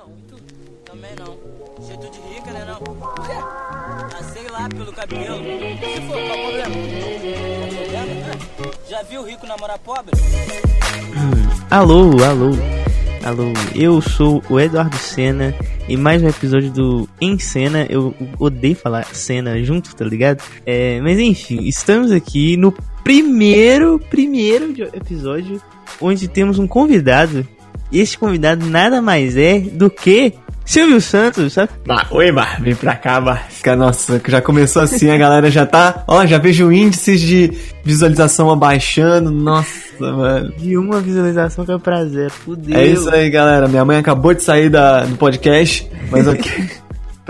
não. E tu? Também não. Jeito de rica, né não? Ah, sei lá, pelo cabelo. Se for, qual o problema? Já viu rico namorar pobre? Alô, alô, alô, eu sou o Eduardo Senna e mais um episódio do Em Cena. Eu odeio falar cena junto, tá ligado? É, mas enfim, estamos aqui no primeiro, primeiro episódio onde temos um convidado. E esse convidado nada mais é do que Silvio Santos, sabe? Bah, oi, Bah, vem pra cá. Fica- Nossa, já começou assim, a galera já tá. Ó, já vejo índices de visualização abaixando. Nossa, mano. De uma visualização que é prazer, fudeu. É isso aí, galera. Minha mãe acabou de sair da, do podcast, mas ok.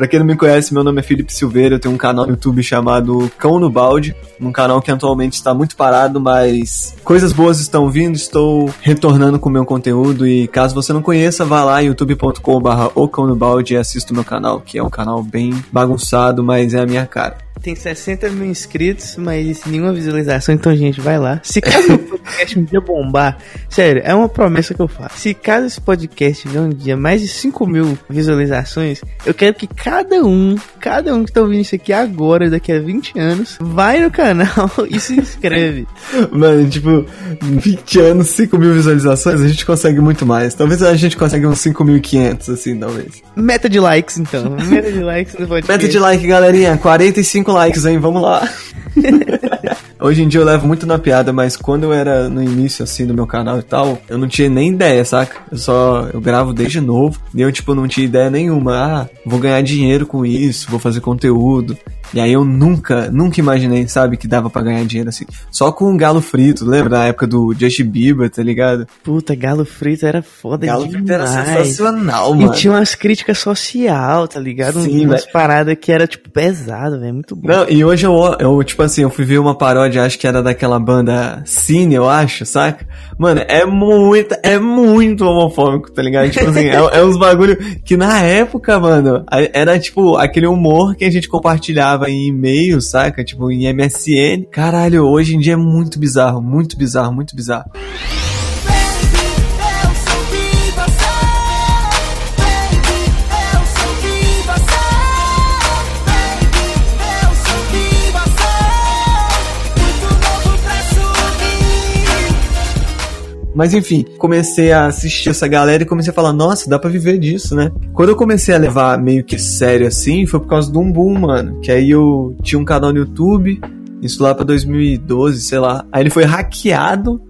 Pra quem não me conhece, meu nome é Felipe Silveira, eu tenho um canal no YouTube chamado Cão no Balde, um canal que atualmente está muito parado, mas coisas boas estão vindo, estou retornando com o meu conteúdo e caso você não conheça, vá lá youtube.com/barra o Cão no Balde e assista o meu canal, que é um canal bem bagunçado, mas é a minha cara. Tem 60 mil inscritos, mas nenhuma visualização, então, gente, vai lá. Se caso o podcast um dia bombar, sério, é uma promessa que eu faço. Se caso esse podcast tiver um dia mais de 5 mil visualizações, eu quero que cada um, cada um que tá ouvindo isso aqui agora, daqui a 20 anos, vai no canal e se inscreve. Mano, tipo, 20 anos, 5 mil visualizações, a gente consegue muito mais. Talvez a gente consiga uns 5.500, assim, talvez. Meta de likes, então. Meta de likes no podcast. Meta de like, galerinha. 45 likes, hein? Vamos lá. Hoje em dia eu levo muito na piada, mas quando eu era no início, assim, do meu canal e tal, eu não tinha nem ideia, saca? Eu só, eu gravo desde novo, e eu, tipo, não tinha ideia nenhuma. Ah, vou ganhar dinheiro com isso, vou fazer conteúdo. E aí eu nunca, nunca imaginei, sabe, que dava pra ganhar dinheiro assim. Só com um galo frito, lembra? Na época do Justin Bieber, tá ligado? Puta, Galo Frito era foda Galo demais. frito era sensacional, E mano. tinha umas críticas social, tá ligado? Sim, umas paradas que era, tipo, pesado, velho. Muito bom. Não, e hoje eu, eu, tipo assim, eu fui ver uma paródia, acho que era daquela banda Cine, eu acho, saca? Mano, é muito, é muito homofóbico, tá ligado? Tipo assim, é, é uns bagulho que na época, mano, era tipo aquele humor que a gente compartilhava em e-mail, saca? Tipo, em MSN. Caralho, hoje em dia é muito bizarro, muito bizarro, muito bizarro. Mas enfim, comecei a assistir essa galera e comecei a falar, nossa, dá pra viver disso, né? Quando eu comecei a levar meio que sério assim, foi por causa do Umbum, mano. Que aí eu tinha um canal no YouTube, isso lá pra 2012, sei lá. Aí ele foi hackeado.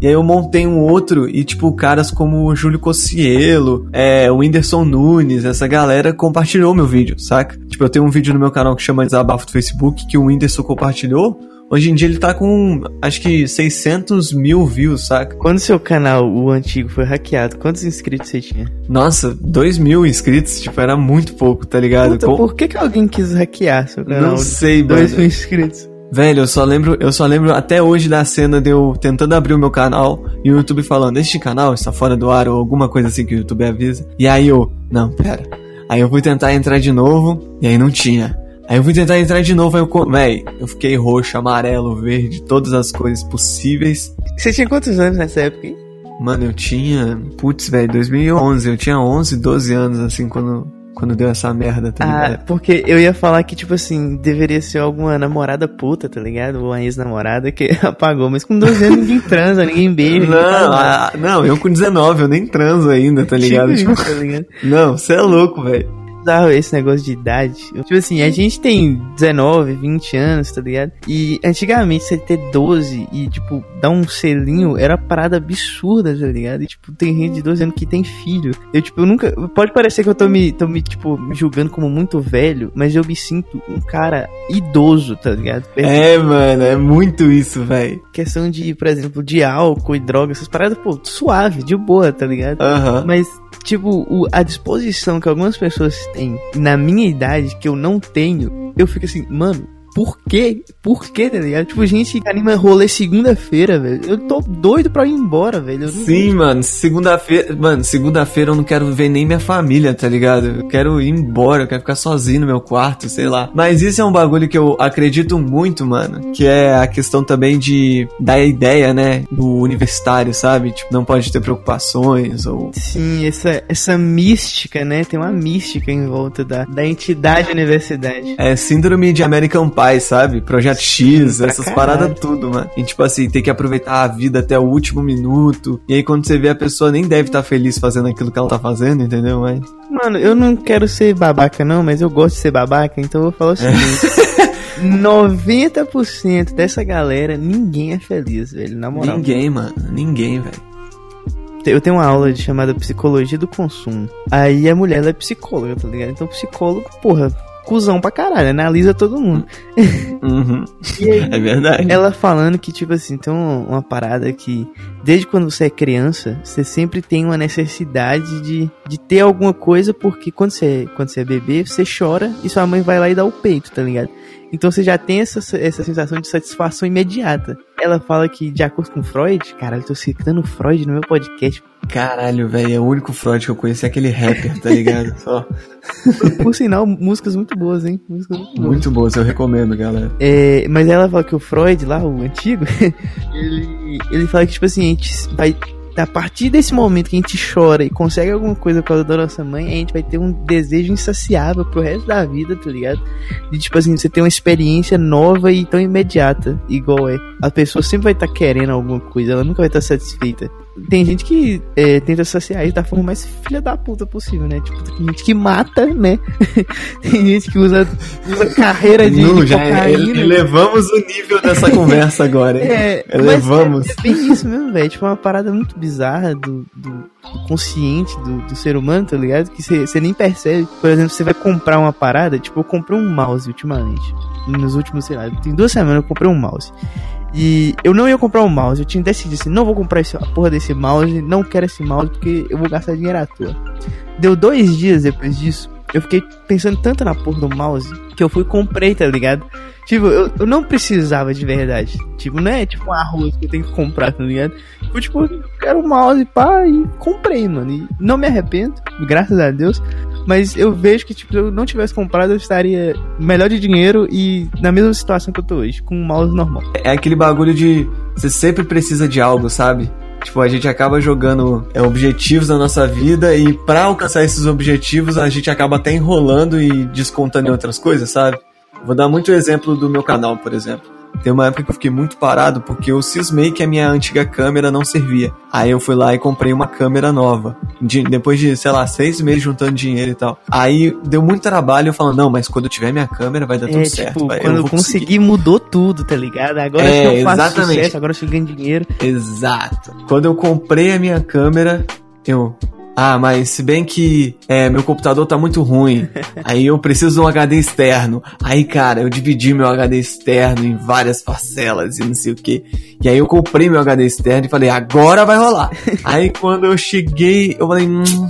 E aí eu montei um outro e, tipo, caras como o Júlio Cossielo, é, o Whindersson Nunes, essa galera compartilhou meu vídeo, saca? Tipo, eu tenho um vídeo no meu canal que chama Desabafo do Facebook, que o Whindersson compartilhou. Hoje em dia ele tá com, acho que 600 mil views, saca? Quando seu canal, o antigo, foi hackeado, quantos inscritos você tinha? Nossa, 2 mil inscritos, tipo, era muito pouco, tá ligado? Puta, Com- por que, que alguém quis hackear seu canal? Não sei, Dois mano. mil inscritos. Velho, eu só lembro, eu só lembro até hoje da cena de eu tentando abrir o meu canal e o YouTube falando, este canal está fora do ar ou alguma coisa assim que o YouTube avisa. E aí eu, não, pera. Aí eu fui tentar entrar de novo e aí não tinha. Aí eu fui tentar entrar de novo, aí eu, véi, eu fiquei roxo, amarelo, verde, todas as cores possíveis. Você tinha quantos anos nessa época, hein? Mano, eu tinha, putz, velho, 2011, eu tinha 11, 12 anos assim quando quando deu essa merda, tá Ah, ligado? porque eu ia falar que, tipo assim, deveria ser alguma namorada puta, tá ligado? Ou uma ex-namorada que apagou, mas com 12 anos ninguém transa, ninguém beija. Não, ah, não, eu com 19, eu nem transo ainda, tá ligado? Tipo Tipo, tá ligado? não, você é louco, velho. Bizarro esse negócio de idade. Tipo assim, a gente tem 19, 20 anos, tá ligado? E antigamente você ter 12 e, tipo, dar um selinho era parada absurda, tá ligado? E, tipo, tem gente de 12 anos que tem filho. Eu, tipo, eu nunca. Pode parecer que eu tô me, tô me tipo, me julgando como muito velho, mas eu me sinto um cara idoso, tá ligado? É, mano, é muito isso, velho. Questão de, por exemplo, de álcool e droga, essas paradas, pô, suave, de boa, tá ligado? Aham. Mas, tipo, o- a disposição que algumas pessoas têm na minha idade, que eu não tenho, eu fico assim, mano, por quê? Por quê, tá ligado? Tipo, gente anima rolê segunda-feira, velho. Eu tô doido pra ir embora, velho. Sim, mano, segunda-feira. Mano, segunda-feira eu não quero ver nem minha família, tá ligado? Eu quero ir embora, eu quero ficar sozinho no meu quarto, sei lá. Mas isso é um bagulho que eu acredito muito, mano. Que é a questão também de dar ideia, né? Do universitário, sabe? Tipo, não pode ter preocupações ou. Sim, essa, essa mística, né? Tem uma mística em volta da, da entidade universidade. É síndrome de American Pie, sabe? Projeto X, pra essas caralho. paradas tudo, mano. E tipo assim, tem que aproveitar a vida até o último minuto. E aí quando você vê a pessoa nem deve estar feliz fazendo aquilo que ela tá fazendo, entendeu? Mas. Mano, eu não quero ser babaca, não, mas eu gosto de ser babaca, então eu vou falar o seguinte. 90% dessa galera, ninguém é feliz, velho, na moral. Ninguém, mano. Ninguém, velho. Eu tenho uma aula de chamada Psicologia do Consumo. Aí a mulher ela é psicóloga, tá ligado? Então psicólogo, porra, cuzão pra caralho, analisa todo mundo. Uhum. E aí, É verdade. ela falando que, tipo assim, tem uma, uma parada que, desde quando você é criança, você sempre tem uma necessidade de, de ter alguma coisa, porque quando você, quando você é bebê, você chora e sua mãe vai lá e dá o peito, tá ligado? Então você já tem essa, essa sensação de satisfação imediata. Ela fala que, de acordo com Freud, caralho, tô citando Freud no meu podcast. Caralho, velho. É o único Freud que eu conheci é aquele rapper, tá ligado? Só. Por sinal, músicas muito boas, hein? Músicas muito boas. Muito bom, eu recomendo, galera. É, mas ela fala que o Freud, lá, o antigo, ele, ele fala que, tipo assim, a gente vai. A partir desse momento que a gente chora e consegue alguma coisa por causa da nossa mãe, a gente vai ter um desejo insaciável pro resto da vida, tá ligado? De tipo assim, você ter uma experiência nova e tão imediata, igual é. A pessoa sempre vai estar querendo alguma coisa, ela nunca vai estar satisfeita. Tem gente que é, tenta saciar isso da forma mais filha da puta possível, né? Tipo, tem gente que mata, né? tem gente que usa, usa carreira de, de já cocaína. ele- elevamos o nível dessa conversa agora, hein? É, Elevamos. é, é bem isso mesmo, velho. Tipo, uma parada muito bizarra do, do, do consciente do, do ser humano, tá ligado? Que você nem percebe. Por exemplo, você vai comprar uma parada, tipo, eu comprei um mouse ultimamente. Nos últimos, sei lá, tem duas semanas eu comprei um mouse. E eu não ia comprar um mouse, eu tinha decidido assim, não vou comprar esse, a porra desse mouse, não quero esse mouse porque eu vou gastar dinheiro à toa. Deu dois dias depois disso, eu fiquei pensando tanto na porra do mouse que eu fui e comprei, tá ligado? Tipo, eu, eu não precisava de verdade. Tipo, não é tipo um arroz que eu tenho que comprar, tá ligado? Tipo, eu quero um mouse, pá, e comprei, mano. E não me arrependo, graças a Deus. Mas eu vejo que, tipo, se eu não tivesse comprado, eu estaria melhor de dinheiro e na mesma situação que eu tô hoje, com um mouse normal. É aquele bagulho de você sempre precisa de algo, sabe? Tipo, a gente acaba jogando é, objetivos na nossa vida e pra alcançar esses objetivos a gente acaba até enrolando e descontando em outras coisas, sabe? Vou dar muito exemplo do meu canal, por exemplo. Tem uma época que eu fiquei muito parado porque eu cismei que a minha antiga câmera não servia. Aí eu fui lá e comprei uma câmera nova. De- depois de, sei lá, seis meses juntando dinheiro e tal. Aí deu muito trabalho eu falando, não, mas quando eu tiver minha câmera vai dar tudo é, certo. tipo, vai, quando eu, vou consegui, mudou tudo, tá ligado? Agora É, eu faço exatamente. sucesso, agora eu ganho dinheiro. Exato. Quando eu comprei a minha câmera, eu. Ah, mas se bem que é, meu computador tá muito ruim, aí eu preciso de um HD externo. Aí, cara, eu dividi meu HD externo em várias parcelas e não sei o que. E aí eu comprei meu HD externo e falei, agora vai rolar. aí quando eu cheguei, eu falei, hum,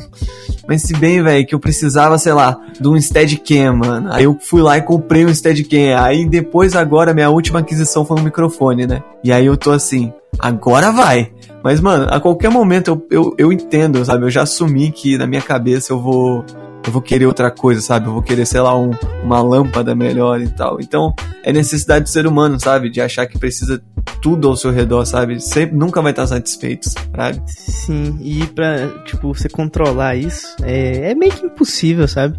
mas se bem, velho, que eu precisava, sei lá, de um Steadicam, mano. Aí eu fui lá e comprei um Steadicam. Aí depois, agora, minha última aquisição foi um microfone, né? E aí eu tô assim, agora vai. Mas, mano, a qualquer momento eu, eu, eu entendo, sabe? Eu já assumi que na minha cabeça eu vou. Eu vou querer outra coisa, sabe? Eu vou querer, sei lá, um, uma lâmpada melhor e tal. Então, é necessidade do ser humano, sabe? De achar que precisa tudo ao seu redor, sabe? Sempre, nunca vai estar satisfeito, sabe? Sim, e pra, tipo, você controlar isso é, é meio que impossível, sabe?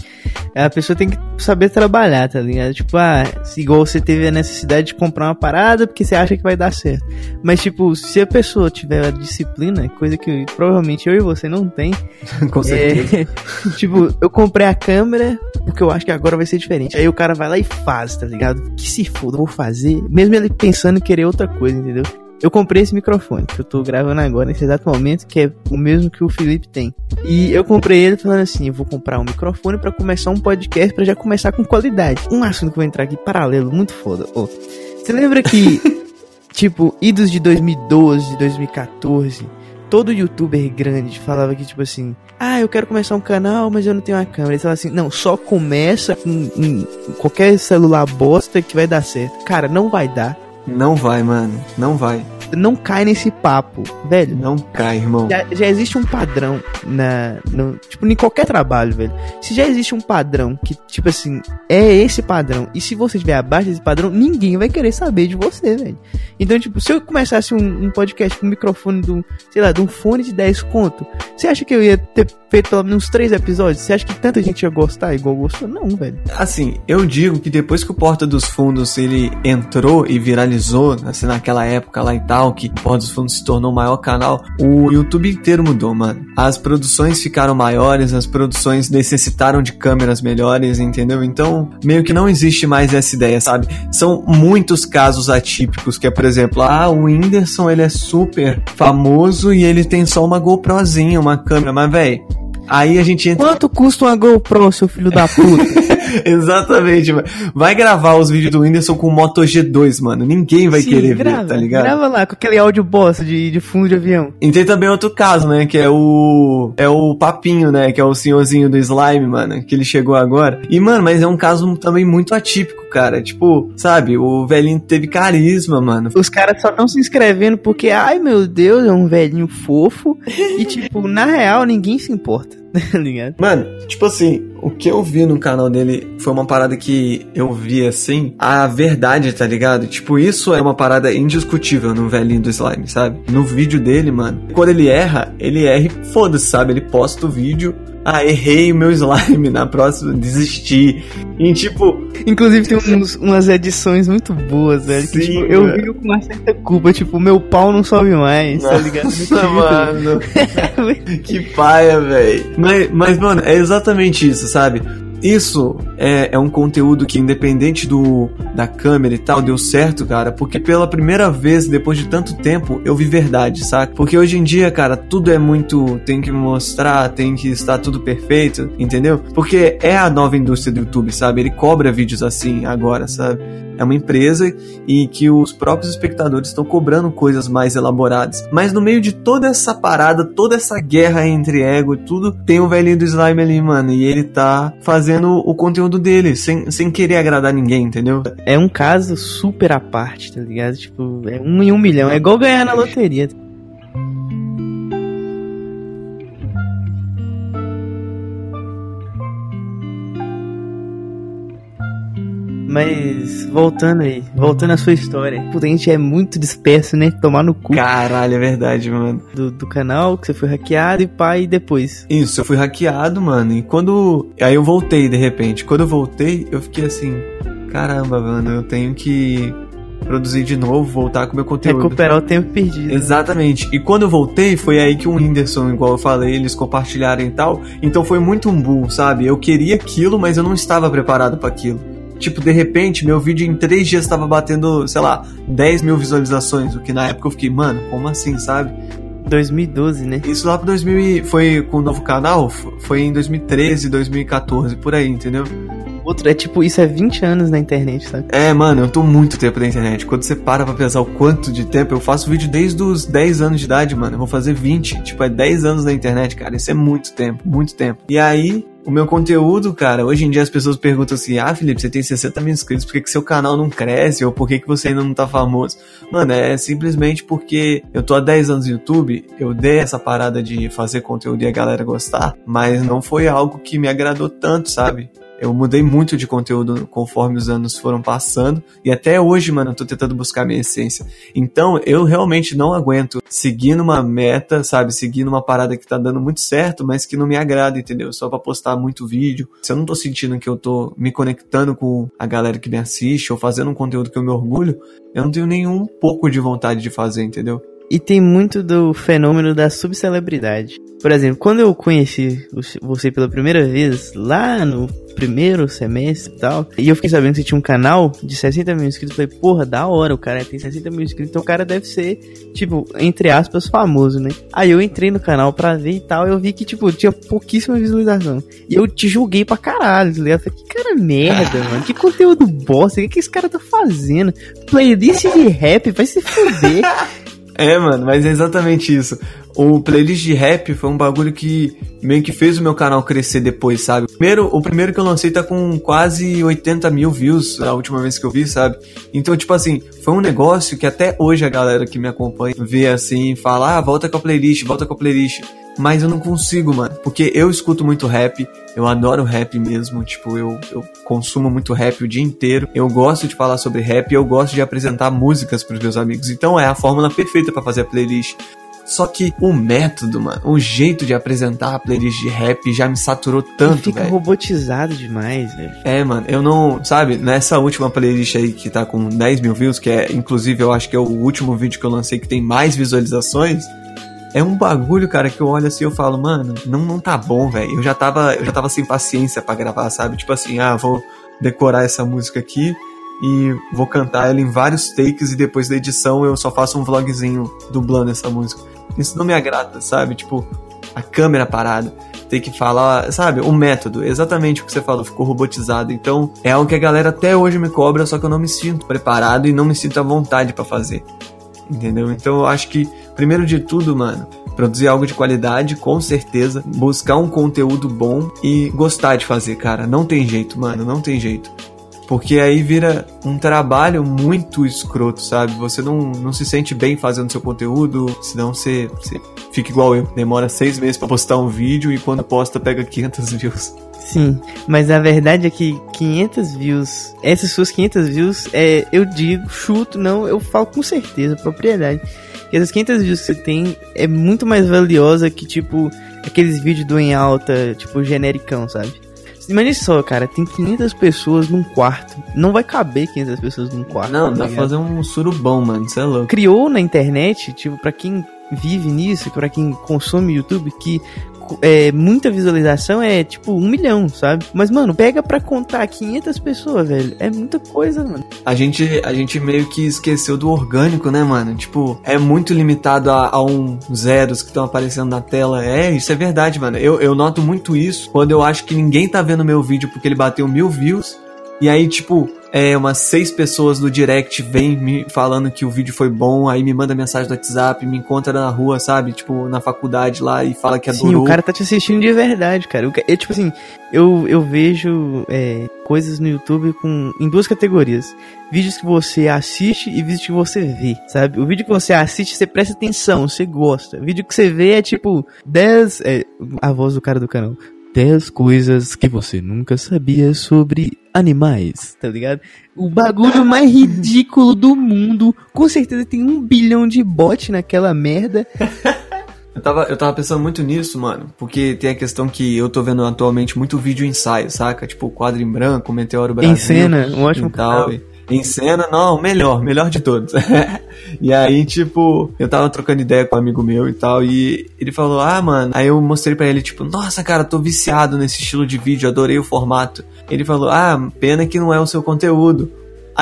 A pessoa tem que saber trabalhar, tá ligado? Tipo, ah, igual você teve a necessidade de comprar uma parada porque você acha que vai dar certo. Mas, tipo, se a pessoa tiver a disciplina, coisa que provavelmente eu e você não tem, Com certeza. é, tipo, eu comprei a câmera porque eu acho que agora vai ser diferente. Aí o cara vai lá e faz, tá ligado? Que se foda, vou fazer. Mesmo ele pensando em querer outra coisa, entendeu? Eu comprei esse microfone que eu tô gravando agora, nesse exato momento, que é o mesmo que o Felipe tem. E eu comprei ele falando assim: eu vou comprar um microfone pra começar um podcast pra já começar com qualidade. Um assunto que eu vou entrar aqui paralelo, muito foda. Ô, você lembra que, tipo, idos de 2012, 2014, todo youtuber grande falava que, tipo assim, ah, eu quero começar um canal, mas eu não tenho uma câmera. Eles falavam assim, não, só começa com, com qualquer celular bosta que vai dar certo. Cara, não vai dar. Não vai, mano. Não vai. Não cai nesse papo, velho. Não cai, irmão. Já, já existe um padrão na. No, tipo, em qualquer trabalho, velho. Se já existe um padrão que, tipo assim, é esse padrão, e se você estiver abaixo desse padrão, ninguém vai querer saber de você, velho. Então, tipo, se eu começasse um, um podcast com um microfone de um, sei lá, de um fone de 10 conto, você acha que eu ia ter feito pelo menos uns 3 episódios? Você acha que tanta gente ia gostar igual gostou? Não, velho. Assim, eu digo que depois que o Porta dos Fundos ele entrou e viralizou, assim, naquela época lá e tal, que o Porta dos Fundos se tornou o maior canal, o YouTube inteiro mudou, mano. As produções ficaram maiores, as produções necessitaram de câmeras melhores, entendeu? Então, meio que não existe mais essa ideia, sabe? São muitos casos atípicos, que é, por exemplo, ah, o Whindersson, ele é super famoso e ele tem só uma GoProzinha, uma câmera, mas, véi, aí a gente entra... Quanto custa uma GoPro, seu filho da puta? Exatamente, mano. Vai gravar os vídeos do Whindersson com Moto G2, mano. Ninguém vai Sim, querer grava, ver, tá ligado? Grava lá, com aquele áudio bosta de, de fundo de avião. E tem também outro caso, né? Que é o. É o Papinho, né? Que é o senhorzinho do slime, mano. Que ele chegou agora. E, mano, mas é um caso também muito atípico, cara. Tipo, sabe? O velhinho teve carisma, mano. Os caras só estão se inscrevendo porque, ai meu Deus, é um velhinho fofo. e, tipo, na real, ninguém se importa. Tá ligado? Mano, tipo assim, o que eu vi no canal dele foi uma parada que eu vi assim, a verdade, tá ligado? Tipo, isso é uma parada indiscutível no velhinho do slime, sabe? No vídeo dele, mano. Quando ele erra, ele erra e foda-se, sabe? Ele posta o vídeo. Ah, errei o meu slime, na próxima desisti. E tipo, Inclusive tem uns- umas edições muito boas, velho. que, Sim, tipo, eu vi com uma certa culpa, tipo, meu pau não sobe mais, tá ligado? Nossa, mano. que paia, velho. Mas, mas, mano, é exatamente isso, sabe? Isso é, é um conteúdo que, independente do da câmera e tal, deu certo, cara, porque pela primeira vez, depois de tanto tempo, eu vi verdade, saca? Porque hoje em dia, cara, tudo é muito. tem que mostrar, tem que estar tudo perfeito, entendeu? Porque é a nova indústria do YouTube, sabe? Ele cobra vídeos assim agora, sabe? É uma empresa e que os próprios espectadores estão cobrando coisas mais elaboradas. Mas no meio de toda essa parada, toda essa guerra entre ego e tudo, tem o velhinho do slime ali, mano. E ele tá fazendo o conteúdo dele, sem, sem querer agradar ninguém, entendeu? É um caso super à parte, tá ligado? Tipo, é um em um milhão. É igual ganhar na loteria. Mas, voltando aí, voltando à sua história. Puta, a gente é muito disperso, né? Tomar no cu Caralho, é verdade, mano. do, do canal, que você foi hackeado e pai, depois. Isso, eu fui hackeado, mano. E quando. Aí eu voltei de repente. Quando eu voltei, eu fiquei assim: caramba, mano, eu tenho que produzir de novo, voltar com o meu conteúdo. Recuperar o tempo perdido. Exatamente. E quando eu voltei, foi aí que o Whindersson, igual eu falei, eles compartilharam e tal. Então foi muito um boom, sabe? Eu queria aquilo, mas eu não estava preparado para aquilo. Tipo, de repente, meu vídeo em três dias estava batendo, sei lá, 10 mil visualizações. O que na época eu fiquei, mano, como assim, sabe? 2012, né? Isso lá pro 2000 e- foi com o novo canal, foi em 2013, 2014, por aí, entendeu? Outro, é tipo, isso é 20 anos na internet, sabe? É, mano, eu tô muito tempo na internet. Quando você para pra pensar o quanto de tempo, eu faço vídeo desde os 10 anos de idade, mano. Eu vou fazer 20. Tipo, é 10 anos na internet, cara. Isso é muito tempo, muito tempo. E aí, o meu conteúdo, cara, hoje em dia as pessoas perguntam assim: Ah, Felipe, você tem 60 mil inscritos, por que, que seu canal não cresce? Ou por que, que você ainda não tá famoso? Mano, é simplesmente porque eu tô há 10 anos no YouTube, eu dei essa parada de fazer conteúdo e a galera gostar, mas não foi algo que me agradou tanto, sabe? Eu mudei muito de conteúdo conforme os anos foram passando. E até hoje, mano, eu tô tentando buscar minha essência. Então, eu realmente não aguento seguir numa meta, sabe? Seguir numa parada que tá dando muito certo, mas que não me agrada, entendeu? Só pra postar muito vídeo. Se eu não tô sentindo que eu tô me conectando com a galera que me assiste ou fazendo um conteúdo que eu me orgulho, eu não tenho nenhum pouco de vontade de fazer, entendeu? E tem muito do fenômeno da subcelebridade. Por exemplo, quando eu conheci você pela primeira vez, lá no primeiro semestre e tal, e eu fiquei sabendo que você tinha um canal de 60 mil inscritos, eu falei, porra, da hora, o cara tem 60 mil inscritos, então o cara deve ser, tipo, entre aspas, famoso, né? Aí eu entrei no canal pra ver e tal, e eu vi que, tipo, tinha pouquíssima visualização. E eu te julguei pra caralho, tá ligado? Falei, que cara merda, mano, que conteúdo bosta, o que, que esse cara tá fazendo? Playlist de rap, vai se fuder. É, mano, mas é exatamente isso. O playlist de rap foi um bagulho que meio que fez o meu canal crescer depois, sabe? Primeiro, o primeiro que eu lancei tá com quase 80 mil views a última vez que eu vi, sabe? Então, tipo assim, foi um negócio que até hoje a galera que me acompanha vê assim fala: ah, volta com a playlist, volta com a playlist. Mas eu não consigo, mano. Porque eu escuto muito rap, eu adoro rap mesmo, tipo, eu, eu consumo muito rap o dia inteiro. Eu gosto de falar sobre rap eu gosto de apresentar músicas pros meus amigos. Então é a fórmula perfeita pra fazer a playlist. Só que o método, mano, o jeito de apresentar a playlist de rap já me saturou tanto, Fica velho. robotizado demais, velho. É, mano, eu não. Sabe, nessa última playlist aí que tá com 10 mil views, que é, inclusive, eu acho que é o último vídeo que eu lancei que tem mais visualizações. É um bagulho, cara, que eu olho assim e eu falo, mano, não, não tá bom, velho. Eu já tava, eu já tava sem paciência pra gravar, sabe? Tipo assim, ah, vou decorar essa música aqui e vou cantar ela em vários takes e depois da edição eu só faço um vlogzinho dublando essa música. Isso não me agrada, sabe? Tipo, a câmera parada. Tem que falar, sabe? O método, exatamente o que você falou, ficou robotizado. Então, é algo que a galera até hoje me cobra, só que eu não me sinto preparado e não me sinto à vontade pra fazer. Entendeu? Então, eu acho que, primeiro de tudo, mano, produzir algo de qualidade, com certeza, buscar um conteúdo bom e gostar de fazer, cara. Não tem jeito, mano, não tem jeito. Porque aí vira um trabalho muito escroto, sabe? Você não, não se sente bem fazendo seu conteúdo, senão você, você fica igual eu. Demora seis meses pra postar um vídeo e quando posta pega 500 views. Sim, mas a verdade é que 500 views, essas suas 500 views, é, eu digo, chuto, não, eu falo com certeza, propriedade. Que essas 500 views que você tem é muito mais valiosa que, tipo, aqueles vídeos do em alta, tipo, genericão, sabe? Imagina só, cara, tem 500 pessoas num quarto. Não vai caber 500 pessoas num quarto. Não, tá dá pra fazer um surubão, mano. Isso é louco. criou na internet, tipo, pra quem vive nisso, pra quem consome YouTube, que é, muita visualização é tipo um milhão, sabe? Mas, mano, pega pra contar 500 pessoas, velho. É muita coisa, mano. A gente, a gente meio que esqueceu do orgânico, né, mano? Tipo, é muito limitado a, a um zeros que estão aparecendo na tela. É, isso é verdade, mano. Eu, eu noto muito isso quando eu acho que ninguém tá vendo meu vídeo porque ele bateu mil views. E aí, tipo, é, umas seis pessoas no direct vêm me falando que o vídeo foi bom, aí me manda mensagem no WhatsApp, me encontra na rua, sabe? Tipo, na faculdade lá e fala que adorou. Sim, o cara tá te assistindo de verdade, cara. Eu, tipo assim, eu, eu vejo é, coisas no YouTube com, em duas categorias. Vídeos que você assiste e vídeos que você vê, sabe? O vídeo que você assiste, você presta atenção, você gosta. O vídeo que você vê é tipo 10. É, a voz do cara do canal. 10 coisas que você nunca sabia sobre animais, tá ligado? O bagulho mais ridículo do mundo. Com certeza tem um bilhão de bot naquela merda. Eu tava, eu tava pensando muito nisso, mano, porque tem a questão que eu tô vendo atualmente muito vídeo ensaio, saca? Tipo, quadro em branco, Meteoro Brasil. Em cena, um ótimo e tal. canal. Em cena, não, melhor, melhor de todos. e aí, tipo, eu tava trocando ideia com um amigo meu e tal, e ele falou, ah, mano. Aí eu mostrei pra ele, tipo, nossa, cara, tô viciado nesse estilo de vídeo, adorei o formato. Ele falou, ah, pena que não é o seu conteúdo.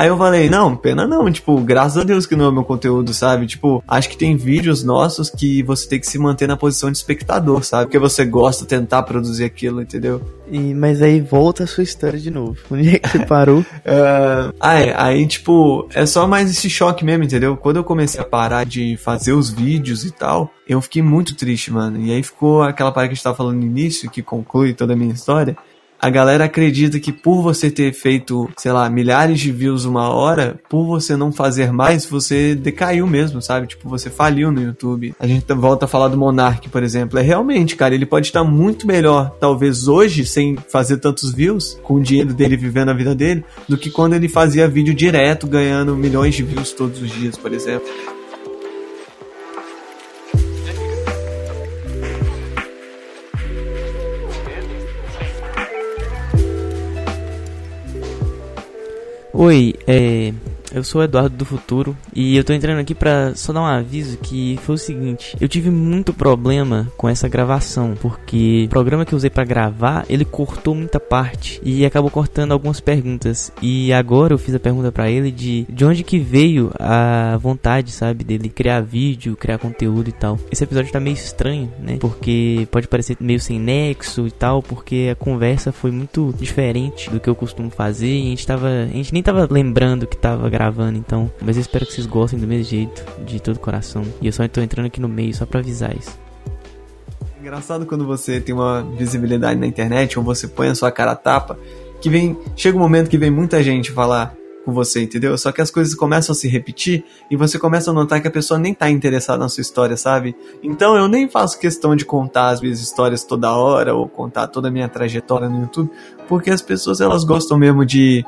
Aí eu falei, não, pena não, tipo, graças a Deus que não é o meu conteúdo, sabe? Tipo, acho que tem vídeos nossos que você tem que se manter na posição de espectador, sabe? Porque você gosta de tentar produzir aquilo, entendeu? E, mas aí volta a sua história de novo. Onde é que você parou? Uh, ah, é, aí, tipo, é só mais esse choque mesmo, entendeu? Quando eu comecei a parar de fazer os vídeos e tal, eu fiquei muito triste, mano. E aí ficou aquela parte que a gente tava falando no início, que conclui toda a minha história. A galera acredita que por você ter feito, sei lá, milhares de views uma hora, por você não fazer mais, você decaiu mesmo, sabe? Tipo, você faliu no YouTube. A gente volta a falar do Monark, por exemplo. É realmente, cara, ele pode estar muito melhor, talvez hoje, sem fazer tantos views, com o dinheiro dele vivendo a vida dele, do que quando ele fazia vídeo direto, ganhando milhões de views todos os dias, por exemplo. Oi, é. Eu sou o Eduardo do Futuro e eu tô entrando aqui pra só dar um aviso que foi o seguinte, eu tive muito problema com essa gravação, porque o programa que eu usei pra gravar, ele cortou muita parte e acabou cortando algumas perguntas. E agora eu fiz a pergunta pra ele de de onde que veio a vontade, sabe, dele criar vídeo, criar conteúdo e tal. Esse episódio tá meio estranho, né? Porque pode parecer meio sem nexo e tal, porque a conversa foi muito diferente do que eu costumo fazer e a gente tava, a gente nem tava lembrando que tava gravando gravando, então. Mas eu espero que vocês gostem do mesmo jeito, de todo coração. E eu só tô entrando aqui no meio só pra avisar isso. Engraçado quando você tem uma visibilidade na internet ou você põe a sua cara a tapa, que vem. Chega um momento que vem muita gente falar com você, entendeu? Só que as coisas começam a se repetir e você começa a notar que a pessoa nem tá interessada na sua história, sabe? Então eu nem faço questão de contar as minhas histórias toda hora ou contar toda a minha trajetória no YouTube, porque as pessoas elas gostam mesmo de.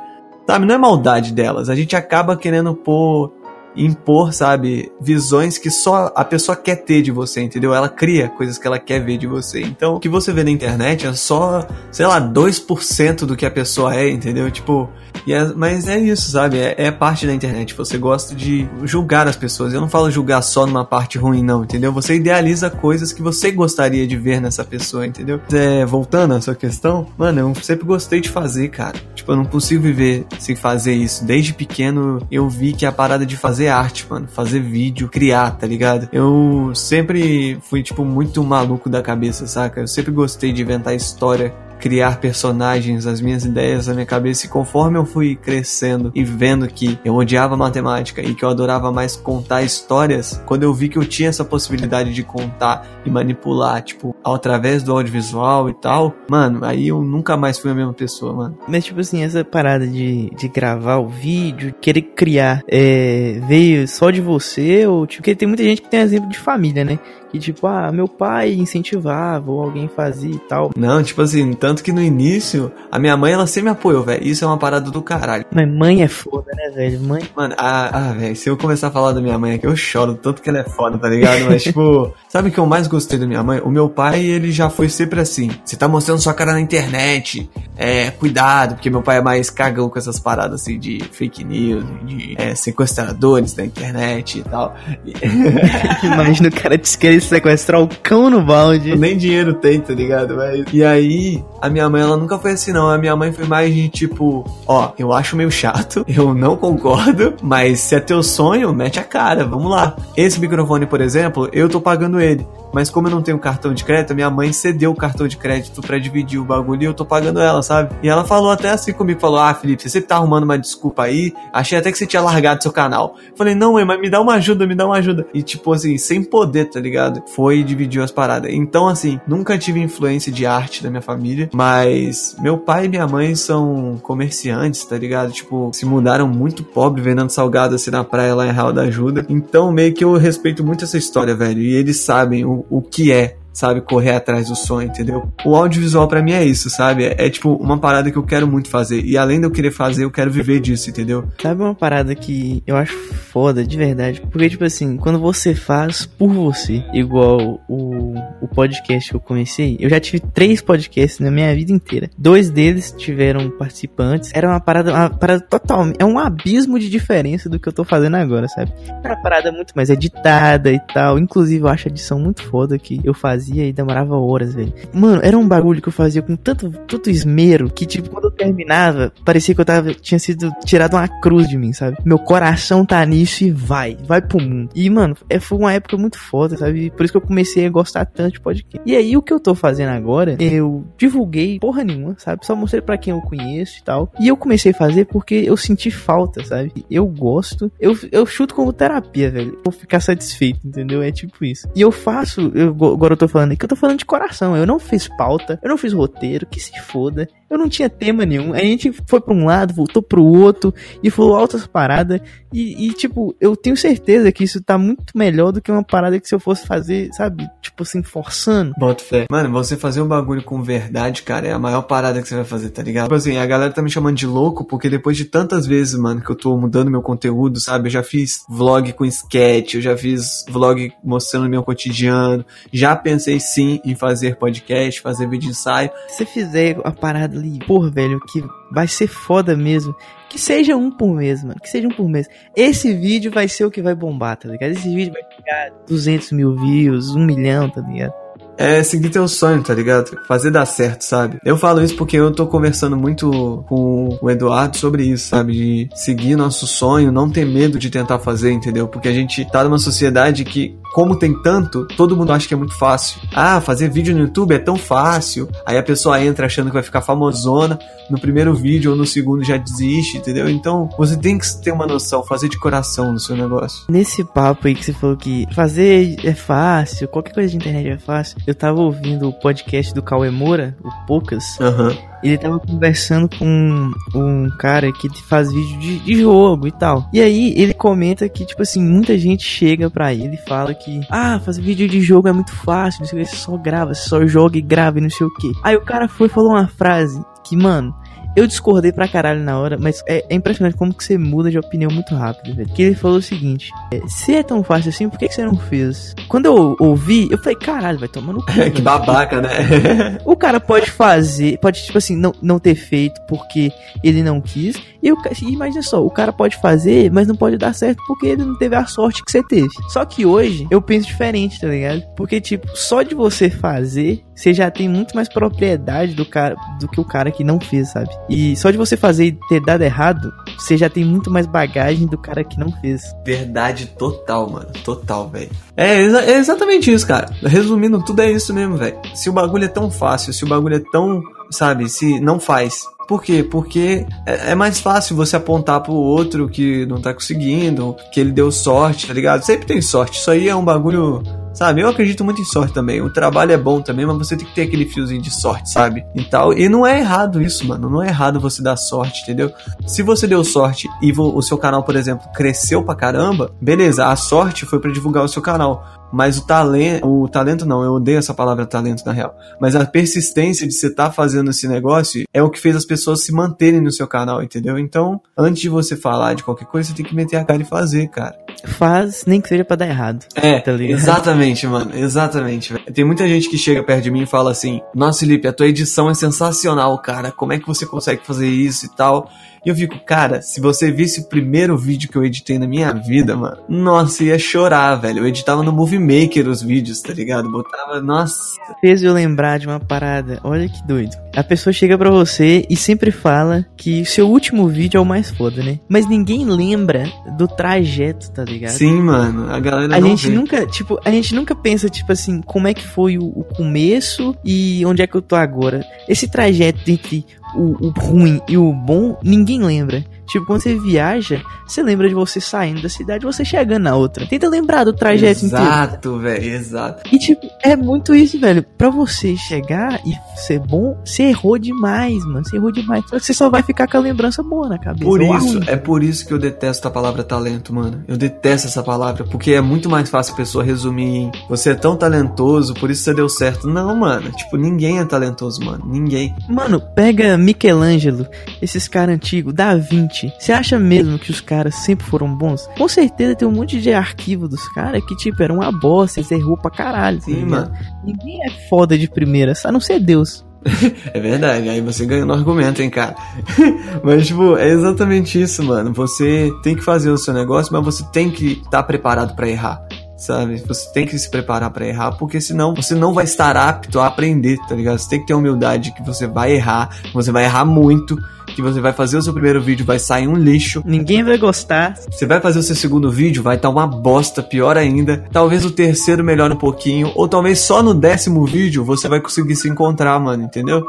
Sabe, não é maldade delas, a gente acaba querendo pôr impor, sabe, visões que só a pessoa quer ter de você, entendeu? Ela cria coisas que ela quer ver de você. Então, o que você vê na internet é só, sei lá, 2% do que a pessoa é, entendeu? Tipo, é- mas é isso, sabe? É, é parte da internet. Você gosta de julgar as pessoas. Eu não falo julgar só numa parte ruim, não, entendeu? Você idealiza coisas que você gostaria de ver nessa pessoa, entendeu? É, voltando à sua questão, mano, eu sempre gostei de fazer, cara. Tipo, eu não consigo viver sem fazer isso. Desde pequeno eu vi que a parada de fazer arte, mano, fazer vídeo, criar, tá ligado? Eu sempre fui, tipo, muito maluco da cabeça, saca? Eu sempre gostei de inventar história criar personagens, as minhas ideias na minha cabeça. E conforme eu fui crescendo e vendo que eu odiava matemática e que eu adorava mais contar histórias, quando eu vi que eu tinha essa possibilidade de contar e manipular, tipo, através do audiovisual e tal, mano, aí eu nunca mais fui a mesma pessoa, mano. Mas, tipo assim, essa parada de, de gravar o vídeo, querer criar, é, veio só de você? Ou, tipo, porque tem muita gente que tem exemplo de família, né? Que, tipo, ah, meu pai incentivava, ou alguém fazia e tal. Não, tipo assim, tanto que no início, a minha mãe, ela sempre me apoiou, velho. Isso é uma parada do caralho. Mas mãe é foda, né, velho? Mãe. Mano, ah, ah velho, se eu começar a falar da minha mãe aqui, eu choro, tanto que ela é foda, tá ligado? Mas, tipo, sabe o que eu mais gostei da minha mãe? O meu pai, ele já foi sempre assim. Você tá mostrando sua cara na internet, é, cuidado, porque meu pai é mais cagão com essas paradas, assim, de fake news, de é, sequestradores da internet e tal. Imagina o cara te querer sequestrar o cão no balde. Nem dinheiro tem, tá ligado? Mas... E aí, a minha mãe, ela nunca foi assim, não. A minha mãe foi mais de tipo, ó, eu acho meio chato, eu não concordo, mas se é teu sonho, mete a cara, vamos lá. Esse microfone, por exemplo, eu tô pagando ele. Mas como eu não tenho cartão de crédito, minha mãe cedeu o cartão de crédito pra dividir o bagulho e eu tô pagando ela, sabe? E ela falou até assim comigo, falou, ah, Felipe, você sempre tá arrumando uma desculpa aí, achei até que você tinha largado seu canal. Falei, não, mãe, mas me dá uma ajuda, me dá uma ajuda. E tipo assim, sem poder, tá ligado? Foi e dividiu as paradas. Então assim, nunca tive influência de arte da minha família, mas meu pai e minha mãe são comerciantes, tá ligado? Tipo, se mudaram muito pobre vendendo salgado assim na praia lá em Real da Ajuda. Então meio que eu respeito muito essa história, velho. E eles sabem o, o que é sabe, correr atrás do sonho, entendeu? O audiovisual pra mim é isso, sabe? É, é, tipo uma parada que eu quero muito fazer. E além de eu querer fazer, eu quero viver disso, entendeu? Sabe uma parada que eu acho foda, de verdade? Porque, tipo assim, quando você faz por você, igual o, o podcast que eu comecei, eu já tive três podcasts na minha vida inteira. Dois deles tiveram participantes. Era uma parada, uma parada total. É um abismo de diferença do que eu tô fazendo agora, sabe? Era uma parada muito mais editada e tal. Inclusive, eu acho a edição muito foda que eu fazia e demorava horas, velho. Mano, era um bagulho que eu fazia com tanto, tanto esmero que, tipo, quando eu terminava, parecia que eu tava, tinha sido tirado uma cruz de mim, sabe? Meu coração tá nisso e vai, vai pro mundo. E, mano, é, foi uma época muito foda, sabe? Por isso que eu comecei a gostar tanto de podcast. E aí, o que eu tô fazendo agora, eu divulguei porra nenhuma, sabe? Só mostrei pra quem eu conheço e tal. E eu comecei a fazer porque eu senti falta, sabe? Eu gosto, eu, eu chuto como terapia, velho. Vou ficar satisfeito, entendeu? É tipo isso. E eu faço, eu, agora eu tô falando aqui, eu tô falando de coração. Eu não fiz pauta, eu não fiz roteiro, que se foda. Eu não tinha tema nenhum. A gente foi pra um lado, voltou pro outro e falou altas paradas. E, e, tipo, eu tenho certeza que isso tá muito melhor do que uma parada que se eu fosse fazer, sabe? Tipo assim, forçando. Bota fé. Mano, você fazer um bagulho com verdade, cara, é a maior parada que você vai fazer, tá ligado? Tipo assim, a galera tá me chamando de louco porque depois de tantas vezes, mano, que eu tô mudando meu conteúdo, sabe? Eu já fiz vlog com sketch, eu já fiz vlog mostrando meu cotidiano. Já pensei sim em fazer podcast, fazer vídeo ensaio. Se você fizer a parada ali, porra, velho, que vai ser foda mesmo. Que seja um por mês, mano. Que seja um por mês. Esse vídeo vai ser o que vai bombar, tá ligado? Esse vídeo vai pegar 200 mil views, um milhão, tá ligado? É seguir teu sonho, tá ligado? Fazer dar certo, sabe? Eu falo isso porque eu tô conversando muito com o Eduardo sobre isso, sabe? De seguir nosso sonho, não ter medo de tentar fazer, entendeu? Porque a gente tá numa sociedade que como tem tanto, todo mundo acha que é muito fácil. Ah, fazer vídeo no YouTube é tão fácil. Aí a pessoa entra achando que vai ficar famosona, no primeiro vídeo ou no segundo já desiste, entendeu? Então, você tem que ter uma noção, fazer de coração no seu negócio. Nesse papo aí que você falou que fazer é fácil, qualquer coisa de internet é fácil. Eu tava ouvindo o podcast do Cauê Moura, o Poucas. Aham. Ele tava conversando com um cara que faz vídeo de, de jogo e tal. E aí ele comenta que, tipo assim, muita gente chega pra ele e fala que, ah, fazer vídeo de jogo é muito fácil, não sei o que, você só grava, você só joga e grava e não sei o que. Aí o cara foi e falou uma frase que, mano, eu discordei pra caralho na hora, mas é, é impressionante como que você muda de opinião muito rápido, velho. Que ele falou o seguinte: é, se é tão fácil assim, por que, que você não fez? Quando eu ouvi, eu falei, caralho, vai tomar no cu. que babaca, né? O cara pode fazer, pode, tipo assim, não, não ter feito porque ele não quis. E o, imagina só, o cara pode fazer, mas não pode dar certo porque ele não teve a sorte que você teve. Só que hoje eu penso diferente, tá ligado? Porque, tipo, só de você fazer, você já tem muito mais propriedade do cara do que o cara que não fez, sabe? E só de você fazer e ter dado errado, você já tem muito mais bagagem do cara que não fez. Verdade total, mano. Total, velho. É, exa- é exatamente isso, cara. Resumindo, tudo é isso mesmo, velho. Se o bagulho é tão fácil, se o bagulho é tão, sabe, se não faz. Por quê? Porque é, é mais fácil você apontar pro outro que não tá conseguindo, que ele deu sorte, tá ligado? Sempre tem sorte. Isso aí é um bagulho. Sabe, eu acredito muito em sorte também. O trabalho é bom também, mas você tem que ter aquele fiozinho de sorte, sabe? E tal. E não é errado isso, mano. Não é errado você dar sorte, entendeu? Se você deu sorte e o seu canal, por exemplo, cresceu pra caramba, beleza, a sorte foi pra divulgar o seu canal. Mas o talento, o talento não, eu odeio essa palavra talento na real. Mas a persistência de você estar fazendo esse negócio é o que fez as pessoas se manterem no seu canal, entendeu? Então, antes de você falar de qualquer coisa, você tem que meter a cara e fazer, cara. Faz, nem que seja pra dar errado. É, Tá exatamente, mano, exatamente. velho. Tem muita gente que chega perto de mim e fala assim: Nossa, Felipe, a tua edição é sensacional, cara. Como é que você consegue fazer isso e tal? E eu fico, cara, se você visse o primeiro vídeo que eu editei na minha vida, mano, nossa, ia chorar, velho. Eu editava no Movie Maker os vídeos, tá ligado? Botava, nossa. fez eu lembrar de uma parada. Olha que doido. A pessoa chega pra você e sempre fala que seu último vídeo é o mais foda, né? Mas ninguém lembra do trajeto, tá ligado? Sim, mano, a galera A gente vê. nunca, tipo, a gente nunca pensa, tipo assim, como é que foi o, o começo e onde é que eu tô agora. Esse trajeto entre o, o ruim e o bom, ninguém lembra. Tipo, quando você viaja, você lembra de você saindo da cidade e você chegando na outra. Tenta lembrar do trajeto inteiro. Exato, velho, exato. E tipo, é muito isso, velho. Pra você chegar e ser bom, você errou demais, mano. Você errou demais. Só que Você só vai ficar com a lembrança boa na cabeça. Por isso, é por isso que eu detesto a palavra talento, mano. Eu detesto essa palavra, porque é muito mais fácil a pessoa resumir em você é tão talentoso, por isso você deu certo. Não, mano. Tipo, ninguém é talentoso, mano. Ninguém. Mano, pega Michelangelo, esses caras antigos, Da Vinci. Você acha mesmo que os caras sempre foram bons? Com certeza tem um monte de arquivo dos caras que, tipo, era uma bosta, eles errou pra caralho. tá Sim, mano. Ninguém é foda de primeira, a não ser Deus. É verdade. Aí você ganhou no argumento, hein, cara. mas, tipo, é exatamente isso, mano. Você tem que fazer o seu negócio, mas você tem que estar preparado pra errar. Sabe? Você tem que se preparar pra errar, porque senão você não vai estar apto a aprender, tá ligado? Você tem que ter humildade que você vai errar, você vai errar muito, que você vai fazer o seu primeiro vídeo, vai sair um lixo, Ninguém vai gostar. Você vai fazer o seu segundo vídeo, vai estar uma bosta, pior ainda. Talvez o terceiro melhore um pouquinho, ou talvez só no décimo vídeo você vai conseguir se encontrar, mano, entendeu?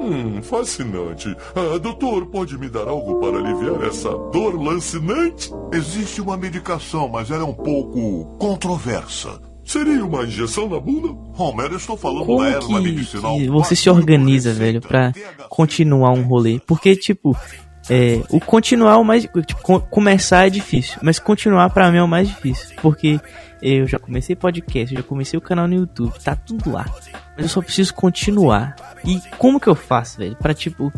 Hum, fascinante. Ah, doutor, pode me dar algo para aliviar essa dor lancinante? Existe uma medicação, mas ela é um pouco controversa. Seria uma injeção na bunda? Homer, eu estou falando Como da erva que, medicinal. que você se organiza, velho, pra continuar um rolê? Porque, tipo, é, o continuar é o mais. Tipo, co- começar é difícil, mas continuar pra mim é o mais difícil. Porque eu já comecei podcast, já comecei o canal no YouTube, tá tudo lá. Mas eu só preciso continuar. E como que eu faço, velho? Pra tipo,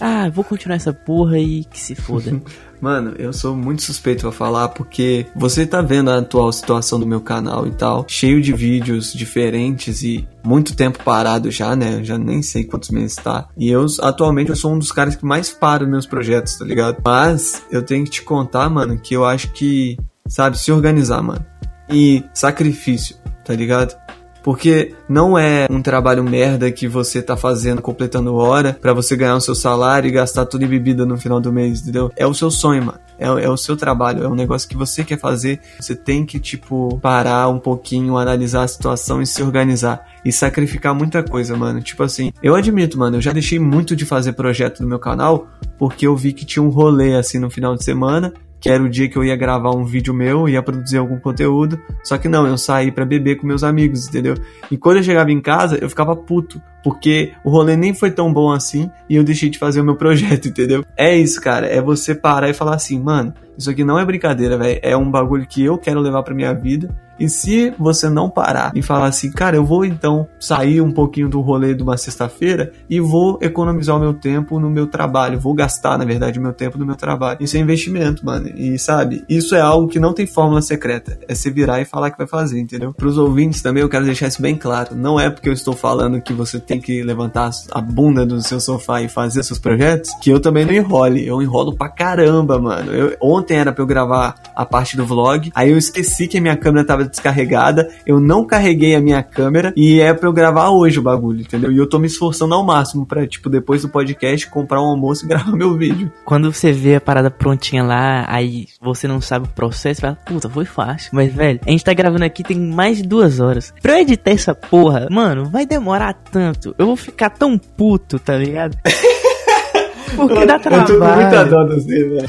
ah, vou continuar essa porra e que se foda. Mano, eu sou muito suspeito pra falar porque você tá vendo a atual situação do meu canal e tal, cheio de vídeos diferentes e muito tempo parado já, né? Eu já nem sei quantos meses tá. E eu atualmente eu sou um dos caras que mais paro meus projetos, tá ligado? Mas eu tenho que te contar, mano, que eu acho que, sabe, se organizar, mano. E sacrifício, tá ligado? Porque não é um trabalho merda que você tá fazendo, completando hora, pra você ganhar o seu salário e gastar tudo em bebida no final do mês, entendeu? É o seu sonho, mano. É, é o seu trabalho, é um negócio que você quer fazer. Você tem que, tipo, parar um pouquinho, analisar a situação e se organizar. E sacrificar muita coisa, mano. Tipo assim, eu admito, mano, eu já deixei muito de fazer projeto no meu canal porque eu vi que tinha um rolê assim no final de semana que era o dia que eu ia gravar um vídeo meu, ia produzir algum conteúdo. Só que não, eu saí pra beber com meus amigos, entendeu? E quando eu chegava em casa, eu ficava puto, porque o rolê nem foi tão bom assim e eu deixei de fazer o meu projeto, entendeu? É isso, cara, é você parar e falar assim, mano, isso aqui não é brincadeira, velho, é um bagulho que eu quero levar pra minha vida. E se você não parar e falar assim, cara, eu vou então sair um pouquinho do rolê de uma sexta-feira e vou economizar o meu tempo no meu trabalho, vou gastar, na verdade, o meu tempo no meu trabalho. Isso é investimento, mano. E sabe, isso é algo que não tem fórmula secreta. É se virar e falar que vai fazer, entendeu? Para os ouvintes também eu quero deixar isso bem claro. Não é porque eu estou falando que você tem que levantar a bunda do seu sofá e fazer seus projetos que eu também não enrole. Eu enrolo pra caramba, mano. Eu, ontem era pra eu gravar a parte do vlog, aí eu esqueci que a minha câmera tava descarregada, eu não carreguei a minha câmera e é pra eu gravar hoje o bagulho, entendeu? E eu tô me esforçando ao máximo pra, tipo, depois do podcast, comprar um almoço e gravar meu vídeo. Quando você vê a parada prontinha lá, aí você não sabe o processo, fala, puta, foi fácil. Mas, velho, a gente tá gravando aqui tem mais de duas horas. Pra eu editar essa porra, mano, vai demorar tanto. Eu vou ficar tão puto, tá ligado? Porque dá Eu tô com muita trabalho. dó velho.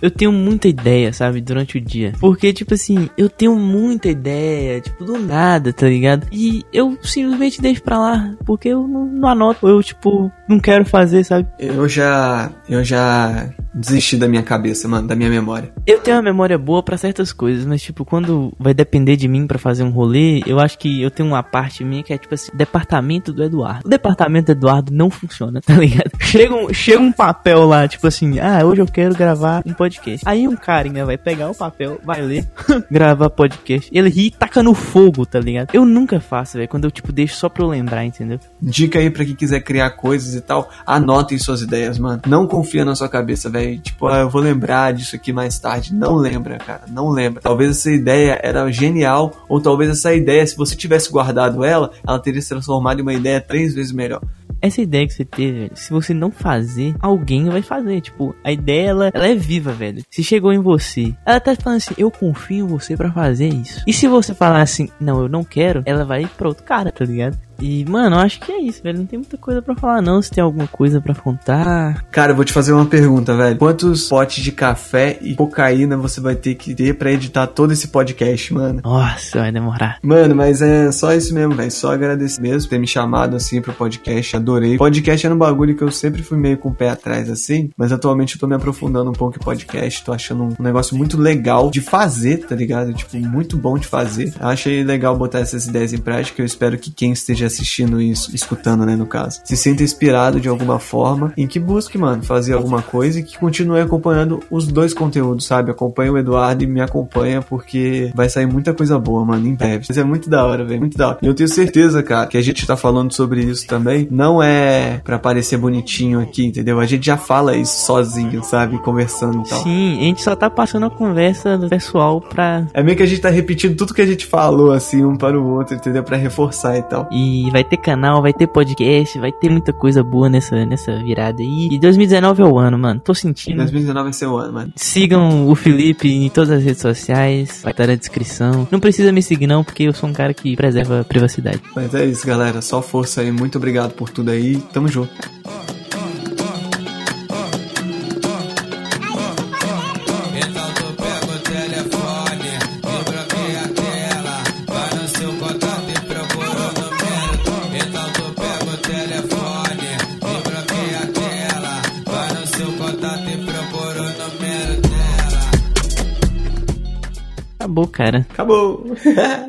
Eu tenho muita ideia, sabe, durante o dia. Porque, tipo assim, eu tenho muita ideia, tipo, do nada, tá ligado? E eu simplesmente deixo pra lá, porque eu não, não anoto, eu, tipo, não quero fazer, sabe? Eu já. Eu já desisti da minha cabeça, mano, da minha memória. Eu tenho uma memória boa pra certas coisas, mas, tipo, quando vai depender de mim pra fazer um rolê, eu acho que eu tenho uma parte minha que é, tipo assim, departamento do Eduardo. O departamento do Eduardo não funciona, tá ligado? Chega um, chega um papel lá, tipo assim, ah, hoje eu quero gravar um podcast. Aí um carinha vai pegar o papel, vai ler, gravar podcast. Ele ri e taca no fogo, tá ligado? Eu nunca faço, velho, quando eu, tipo, deixo só pra eu lembrar, entendeu? Dica aí pra quem quiser criar coisas e tal, anotem suas ideias, mano. Não confia na sua cabeça, velho. Tipo, ah, eu vou lembrar disso aqui mais tarde. Não lembra, cara. Não lembra. Talvez essa ideia era genial, ou talvez essa ideia, se você tivesse guardado ela, ela teria se transformado em uma ideia três vezes melhor. Essa ideia que você teve, se você não fazer, alguém vai fazer. Tipo, a ideia, ela, ela é viva, velho. Se chegou em você, ela tá falando assim, eu confio em você pra fazer isso. E se você falar assim, não, eu não quero, ela vai pra outro cara, tá ligado? E, mano, eu acho que é isso, velho. Não tem muita coisa pra falar, não. Se tem alguma coisa pra contar. Cara, eu vou te fazer uma pergunta, velho. Quantos potes de café e cocaína você vai ter que ter pra editar todo esse podcast, mano? Nossa, vai demorar. Mano, mas é só isso mesmo, velho. Só agradecer mesmo por ter me chamado assim pro podcast. Adorei. Podcast era um bagulho que eu sempre fui meio com o pé atrás, assim. Mas atualmente eu tô me aprofundando um pouco em podcast. Tô achando um negócio muito legal de fazer, tá ligado? Tipo, muito bom de fazer. Eu achei legal botar essas ideias em prática. Eu espero que quem esteja assistindo isso, escutando, né, no caso, se sinta inspirado de alguma forma em que busque, mano, fazer alguma coisa e que continue acompanhando os dois conteúdos, sabe? Acompanha o Eduardo e me acompanha porque vai sair muita coisa boa, mano, em breve. Mas é muito da hora, velho, muito da hora. E eu tenho certeza, cara, que a gente tá falando sobre isso também, não é pra parecer bonitinho aqui, entendeu? A gente já fala isso sozinho, sabe? Conversando e tal. Sim, a gente só tá passando a conversa do pessoal pra. É meio que a gente tá repetindo tudo que a gente falou, assim, um para o outro, entendeu? Pra reforçar e tal. E vai ter canal, vai ter podcast, vai ter muita coisa boa nessa, nessa virada aí. E 2019 é o ano, mano. Tô sentindo. 2019 vai ser o ano, mano. Sigam o Felipe em todas as redes sociais, vai estar na descrição. Não precisa me seguir não, porque eu sou um cara que preserva a privacidade. Mas é isso, galera. Só força aí. Muito obrigado por tudo aí. Tamo junto. Acabou, cara. Acabou.